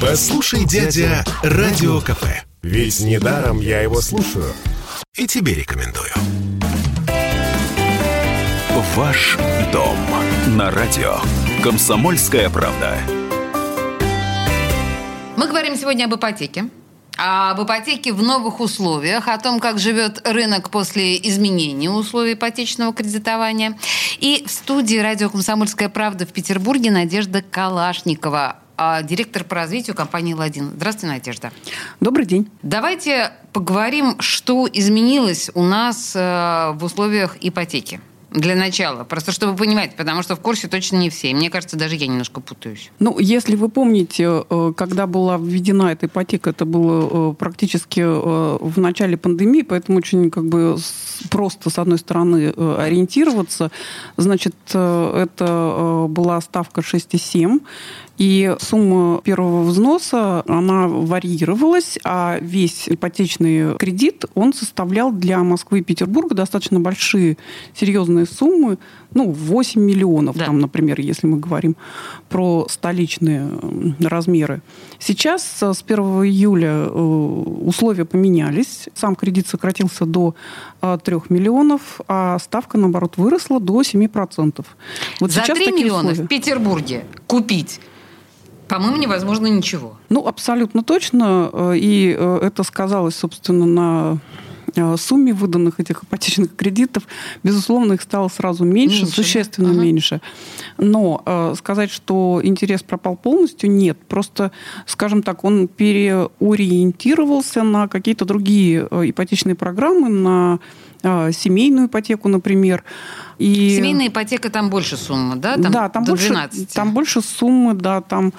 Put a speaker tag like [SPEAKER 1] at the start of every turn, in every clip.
[SPEAKER 1] Послушай, дядя, Радио КП. Ведь недаром я его слушаю. И тебе рекомендую.
[SPEAKER 2] Ваш дом на радио. Комсомольская правда.
[SPEAKER 3] Мы говорим сегодня об ипотеке. Об ипотеке в новых условиях, о том, как живет рынок после изменения условий ипотечного кредитования. И в студии радио «Комсомольская правда» в Петербурге Надежда Калашникова, директор по развитию компании «Ладин». Здравствуйте, Надежда.
[SPEAKER 4] Добрый день.
[SPEAKER 3] Давайте поговорим, что изменилось у нас э, в условиях ипотеки. Для начала, просто чтобы понимать, потому что в курсе точно не все. Мне кажется, даже я немножко путаюсь.
[SPEAKER 4] Ну, если вы помните, э, когда была введена эта ипотека, это было э, практически в начале пандемии, поэтому очень как бы просто, с одной стороны, ориентироваться. Значит, это была ставка 6,7, и сумма первого взноса, она варьировалась, а весь ипотечный кредит, он составлял для Москвы и Петербурга достаточно большие, серьезные суммы, ну, 8 миллионов, да. там, например, если мы говорим про столичные размеры. Сейчас с 1 июля э, условия поменялись. Сам кредит сократился до 3 э, миллионов, а ставка, наоборот, выросла до 7%.
[SPEAKER 3] Вот За 3 миллиона условия. в Петербурге купить по-моему, невозможно ничего.
[SPEAKER 4] Ну, абсолютно точно. Э, и э, это сказалось, собственно, на сумме выданных этих ипотечных кредитов, безусловно, их стало сразу меньше, меньше существенно да? меньше. Но э, сказать, что интерес пропал полностью, нет. Просто, скажем так, он переориентировался на какие-то другие ипотечные программы, на э, семейную ипотеку, например.
[SPEAKER 3] И... Семейная ипотека там больше суммы, да? Там
[SPEAKER 4] да, там
[SPEAKER 3] до
[SPEAKER 4] больше,
[SPEAKER 3] 12.
[SPEAKER 4] там больше суммы, да, там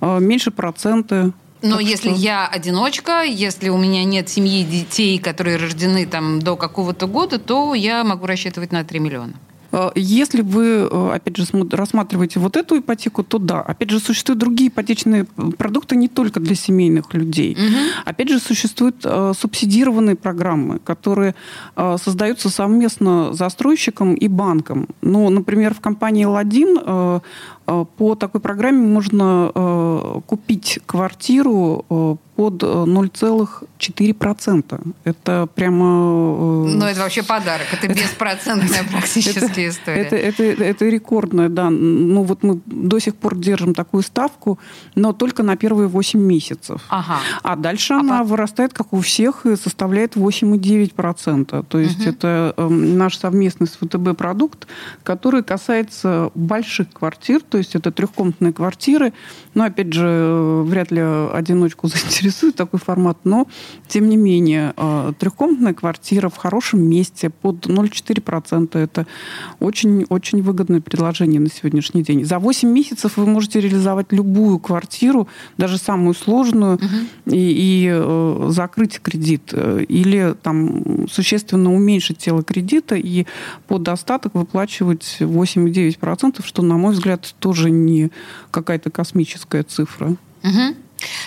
[SPEAKER 4] э, меньше проценты.
[SPEAKER 3] Но так если что... я одиночка, если у меня нет семьи детей, которые рождены там до какого-то года, то я могу рассчитывать на 3 миллиона.
[SPEAKER 4] Э, если вы, э, опять же, рассматриваете вот эту ипотеку, то да. Опять же, существуют другие ипотечные продукты не только для семейных людей. Угу. Опять же, существуют э, субсидированные программы, которые создаются совместно застройщиком и банком. Ну, например, в компании «Ладин» по такой программе можно купить квартиру под 0,4%. Э, это прямо...
[SPEAKER 3] Э, ну, это вообще подарок. Это беспроцентная практически история.
[SPEAKER 4] Это, это, это рекордная, да. Ну, вот мы до сих пор держим такую ставку, но только на первые 8 месяцев.
[SPEAKER 3] Ага.
[SPEAKER 4] А дальше а она по... вырастает, как у всех, и составляет 8,9%. То есть угу. это э, наш совместный с ВТБ продукт, который касается больших квартир, то есть это трехкомнатные квартиры. Но, опять же, э, вряд ли одиночку заинтересует интересует такой формат, но, тем не менее, э, трехкомнатная квартира в хорошем месте под 0,4% это очень-очень выгодное предложение на сегодняшний день. За 8 месяцев вы можете реализовать любую квартиру, даже самую сложную, угу. и, и э, закрыть кредит. Э, или там существенно уменьшить тело кредита и под остаток выплачивать 8,9%, что, на мой взгляд, тоже не какая-то космическая цифра.
[SPEAKER 3] Угу.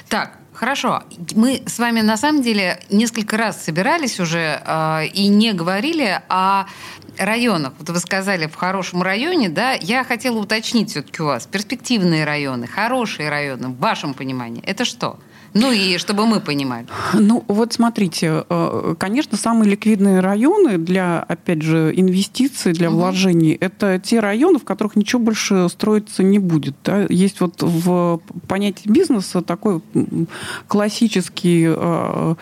[SPEAKER 3] Так, Хорошо. Мы с вами на самом деле несколько раз собирались уже э, и не говорили о районах. Вот вы сказали в хорошем районе, да? Я хотела уточнить все-таки у вас. Перспективные районы, хорошие районы, в вашем понимании, это что? Ну и чтобы мы понимали.
[SPEAKER 4] Ну вот смотрите, э, конечно, самые ликвидные районы для, опять же, инвестиций, для угу. вложений, это те районы, в которых ничего больше строиться не будет. Да? Есть вот в понятии бизнеса такой классический э,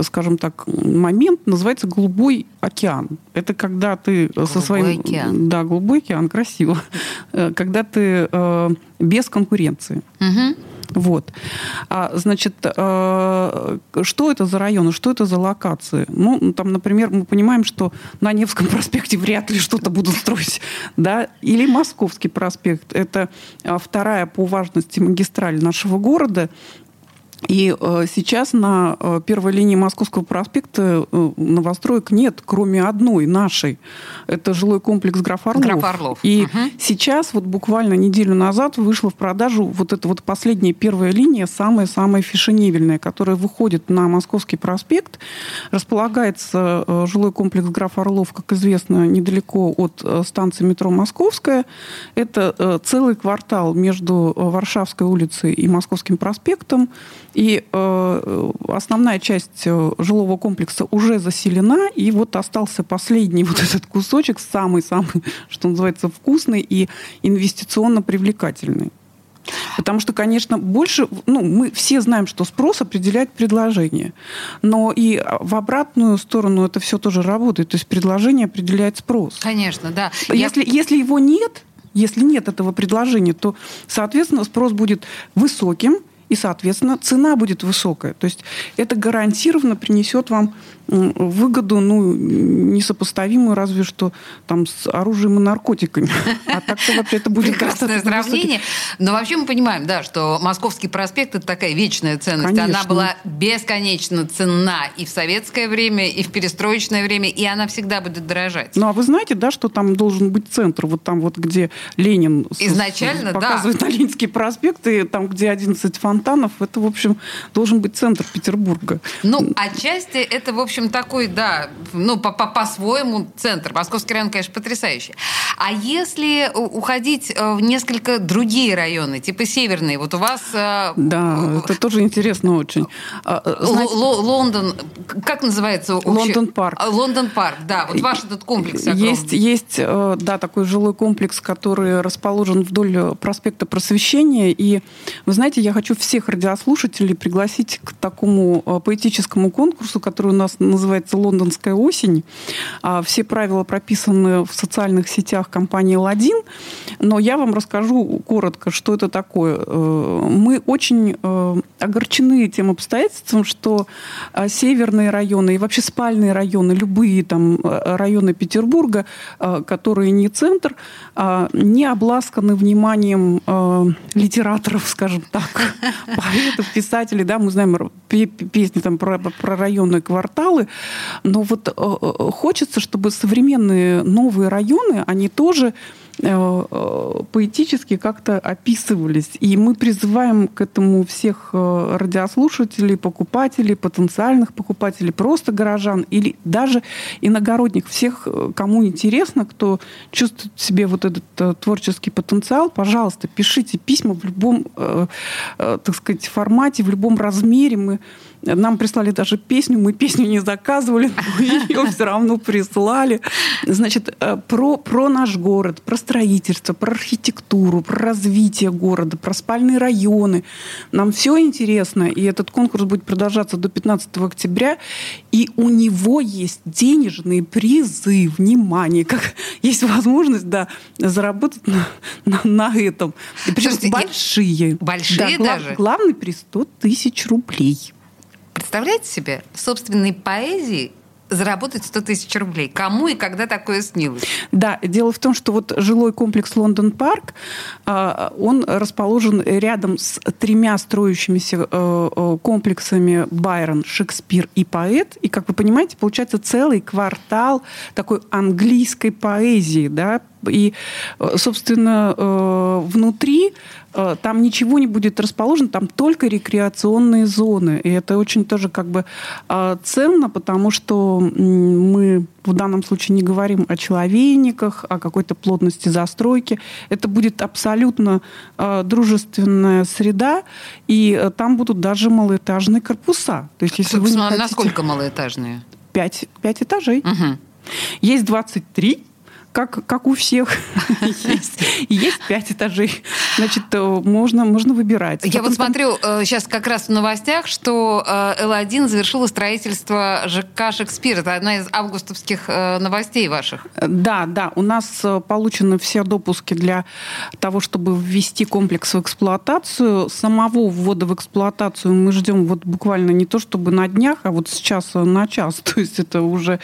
[SPEAKER 4] скажем так, момент называется голубой океан. Это когда ты голубой со своим...
[SPEAKER 3] океан.
[SPEAKER 4] Да, голубой океан, красиво. Э, когда ты без конкуренции.
[SPEAKER 3] Угу.
[SPEAKER 4] Вот. А, значит, э, что это за районы, что это за локации? Ну, там, например, мы понимаем, что на Невском проспекте вряд ли что-то будут строить, да, или Московский проспект. Это а, вторая по важности магистраль нашего города, И э, сейчас на э, первой линии Московского проспекта э, новостроек нет, кроме одной нашей. Это жилой комплекс Граф Орлов.
[SPEAKER 3] Граф Орлов.
[SPEAKER 4] И
[SPEAKER 3] Угу.
[SPEAKER 4] сейчас, вот буквально неделю назад, вышла в продажу вот эта вот последняя первая линия, самая-самая фешенебельная, которая выходит на Московский проспект. Располагается жилой комплекс Граф Орлов, как известно, недалеко от станции метро Московская. Это целый квартал между Варшавской улицей и Московским проспектом. И э, основная часть э, жилого комплекса уже заселена, и вот остался последний вот этот кусочек, самый-самый, что называется, вкусный и инвестиционно привлекательный. Потому что, конечно, больше, ну, мы все знаем, что спрос определяет предложение. Но и в обратную сторону это все тоже работает. То есть предложение определяет спрос.
[SPEAKER 3] Конечно, да. Я-
[SPEAKER 4] Если, если его нет, если нет этого предложения, то, соответственно, спрос будет высоким, и, соответственно, цена будет высокая. То есть это гарантированно принесет вам выгоду, ну, несопоставимую разве что там с оружием и наркотиками. А так-то вообще это будет
[SPEAKER 3] Прекрасное
[SPEAKER 4] высокий.
[SPEAKER 3] сравнение. Но вообще мы понимаем, да, что Московский проспект это такая вечная ценность. Она
[SPEAKER 4] Конечно.
[SPEAKER 3] была бесконечно ценна и в советское время, и в перестроечное время, и она всегда будет дорожать.
[SPEAKER 4] Ну, а вы знаете, да, что там должен быть центр, вот там вот, где Ленин
[SPEAKER 3] Изначально,
[SPEAKER 4] с-
[SPEAKER 3] да.
[SPEAKER 4] показывает на Ленинский проспект, и там, где 11 фонтанов, это, в общем, должен быть центр Петербурга.
[SPEAKER 3] Ну, отчасти это, в общем, такой, да, ну, по- по- по-своему центр. Московский район, конечно, потрясающий. А если уходить э, в несколько другие районы, типа северные, вот у вас... э,
[SPEAKER 4] Да, это тоже интересно очень. А, э, знаете,
[SPEAKER 3] Лондон, как называется? вообще?
[SPEAKER 4] Лондон парк.
[SPEAKER 3] А, Лондон парк, да. Вот ваш этот комплекс огромный.
[SPEAKER 4] Есть, есть, э, да, такой жилой комплекс, который расположен вдоль э, проспекта Просвещения. И, вы знаете, я хочу всех радиослушателей пригласить к такому э, поэтическому конкурсу, который у нас называется «Лондонская осень». А Все правила прописаны в социальных сетях компании «Ладин». Но я вам расскажу коротко, что это такое. Э, Мы очень э, огорчены тем обстоятельством, что северные районы и вообще спальные районы, любые там районы Петербурга, которые не центр, не обласканы вниманием литераторов, скажем так, поэтов, писателей. Да, мы знаем песни там про, про районные кварталы, но вот э, э, хочется, чтобы современные новые районы, они тоже поэтически как-то описывались. И мы призываем к этому всех э, радиослушателей, покупателей, потенциальных покупателей, просто горожан или даже иногородних, всех, э, кому интересно, кто чувствует в себе вот этот э, творческий потенциал, пожалуйста, пишите письма в любом, э, э, так сказать, формате, в любом размере. Мы нам прислали даже песню, мы песню не заказывали, но ее все равно прислали. Значит, э, про, про наш город, про строительство, про архитектуру, про развитие города, про спальные районы. Нам все интересно, и этот конкурс будет продолжаться до 15 октября, и у него есть денежные призы, внимание, как есть возможность, да, заработать на, на, на этом. И причем
[SPEAKER 3] Слушайте,
[SPEAKER 4] большие.
[SPEAKER 3] Большие
[SPEAKER 4] Да, глав-
[SPEAKER 3] даже?
[SPEAKER 4] Главный приз 100 тысяч рублей.
[SPEAKER 3] Представляете себе, собственной поэзии заработать 100 тысяч рублей. Кому и когда такое снилось?
[SPEAKER 4] Да, дело в том, что вот жилой комплекс Лондон Парк, а, он расположен рядом с тремя строящимися э, э, комплексами Байрон, Шекспир и поэт. И, как вы понимаете, получается целый квартал такой английской поэзии, да, и, э, собственно, э, внутри э, там ничего не будет расположено, там только рекреационные зоны. И это очень тоже как бы ценно, потому что мы в данном случае не говорим о человейниках, о какой-то плотности застройки. Это будет абсолютно дружественная среда, и там будут даже малоэтажные корпуса. То есть, если вы хотите-
[SPEAKER 3] насколько малоэтажные?
[SPEAKER 4] Пять, пять этажей.
[SPEAKER 3] Мгм.
[SPEAKER 4] Есть 23, как, как у всех. Есть, есть 5 этажей. Значит, э, можно, можно выбирать.
[SPEAKER 3] Я вот смотрю сейчас как раз в новостях, что э, Л1 завершила строительство ЖК «Шекспир». Это одна из августовских э, новостей ваших.
[SPEAKER 4] Да, да, у нас э, получены все допуски для того, чтобы ввести комплекс в эксплуатацию. Самого ввода в эксплуатацию мы ждем вот буквально не то чтобы на днях, а вот с часа на час. То есть это уже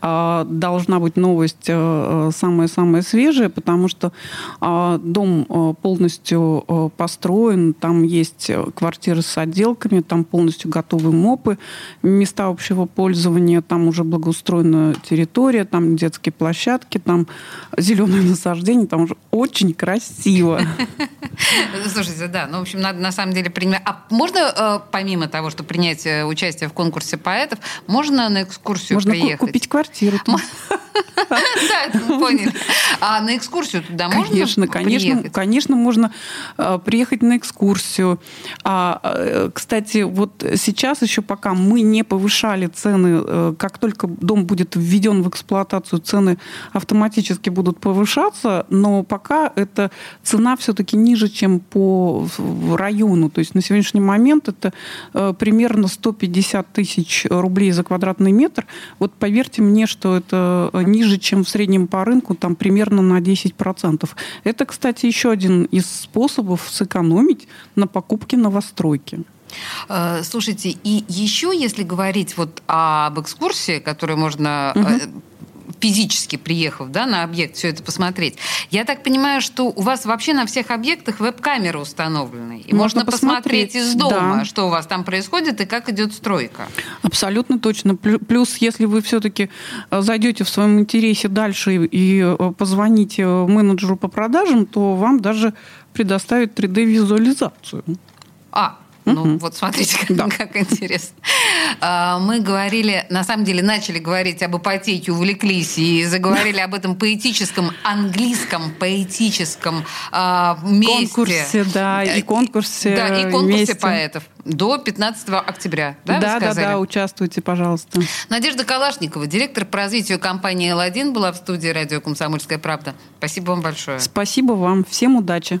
[SPEAKER 4] э, должна быть новость э, самое-самое свежее, потому что а, дом а, полностью а, построен, там есть квартиры с отделками, там полностью готовы МОПы, места общего пользования, там уже благоустроена территория, там детские площадки, там зеленое насаждение, там уже очень красиво.
[SPEAKER 3] Слушайте, да, ну, в общем, надо на самом деле принимать... А можно, помимо того, что принять участие в конкурсе поэтов, можно на экскурсию
[SPEAKER 4] можно
[SPEAKER 3] приехать?
[SPEAKER 4] Можно купить квартиру.
[SPEAKER 3] Да, это мы поняли. А на экскурсию туда можно
[SPEAKER 4] Конечно, конечно, конечно, можно э, приехать на экскурсию. А, э, кстати, вот сейчас еще пока мы не повышали цены, э, как только дом будет введен в эксплуатацию, цены автоматически будут повышаться, но пока эта цена все-таки ниже, чем по району. То есть на сегодняшний момент это примерно 150 тысяч рублей за квадратный метр. Вот поверьте мне, что это ниже, чем в среднем по рынку, там примерно на 10%. Это, кстати, еще один из способов сэкономить на покупке новостройки.
[SPEAKER 3] Э, слушайте, и еще, если говорить вот об экскурсии, которую можно угу физически приехав да, на объект, все это посмотреть. Я так понимаю, что у вас вообще на всех объектах веб-камеры установлены. И можно, можно посмотреть. посмотреть из дома, да. что у вас там происходит и как идет стройка.
[SPEAKER 4] Абсолютно точно. Плюс, если вы все-таки э, зайдете в своем интересе дальше и э, позвоните менеджеру по продажам, то вам даже предоставят 3D-визуализацию.
[SPEAKER 3] А, ну, mm вот смотрите, как, да. как интересно. А, мы говорили, на самом деле, начали говорить об ипотеке, увлеклись и заговорили об этом поэтическом, английском поэтическом а, месте.
[SPEAKER 4] Конкурсе, да, и конкурсе
[SPEAKER 3] Да, и конкурсе месте. поэтов. До 15 октября, да,
[SPEAKER 4] Да, да, да, участвуйте, пожалуйста.
[SPEAKER 3] Надежда Калашникова, директор по развитию компании «Л1», была в студии радио «Комсомольская правда». Спасибо вам большое.
[SPEAKER 4] Спасибо вам. Всем удачи.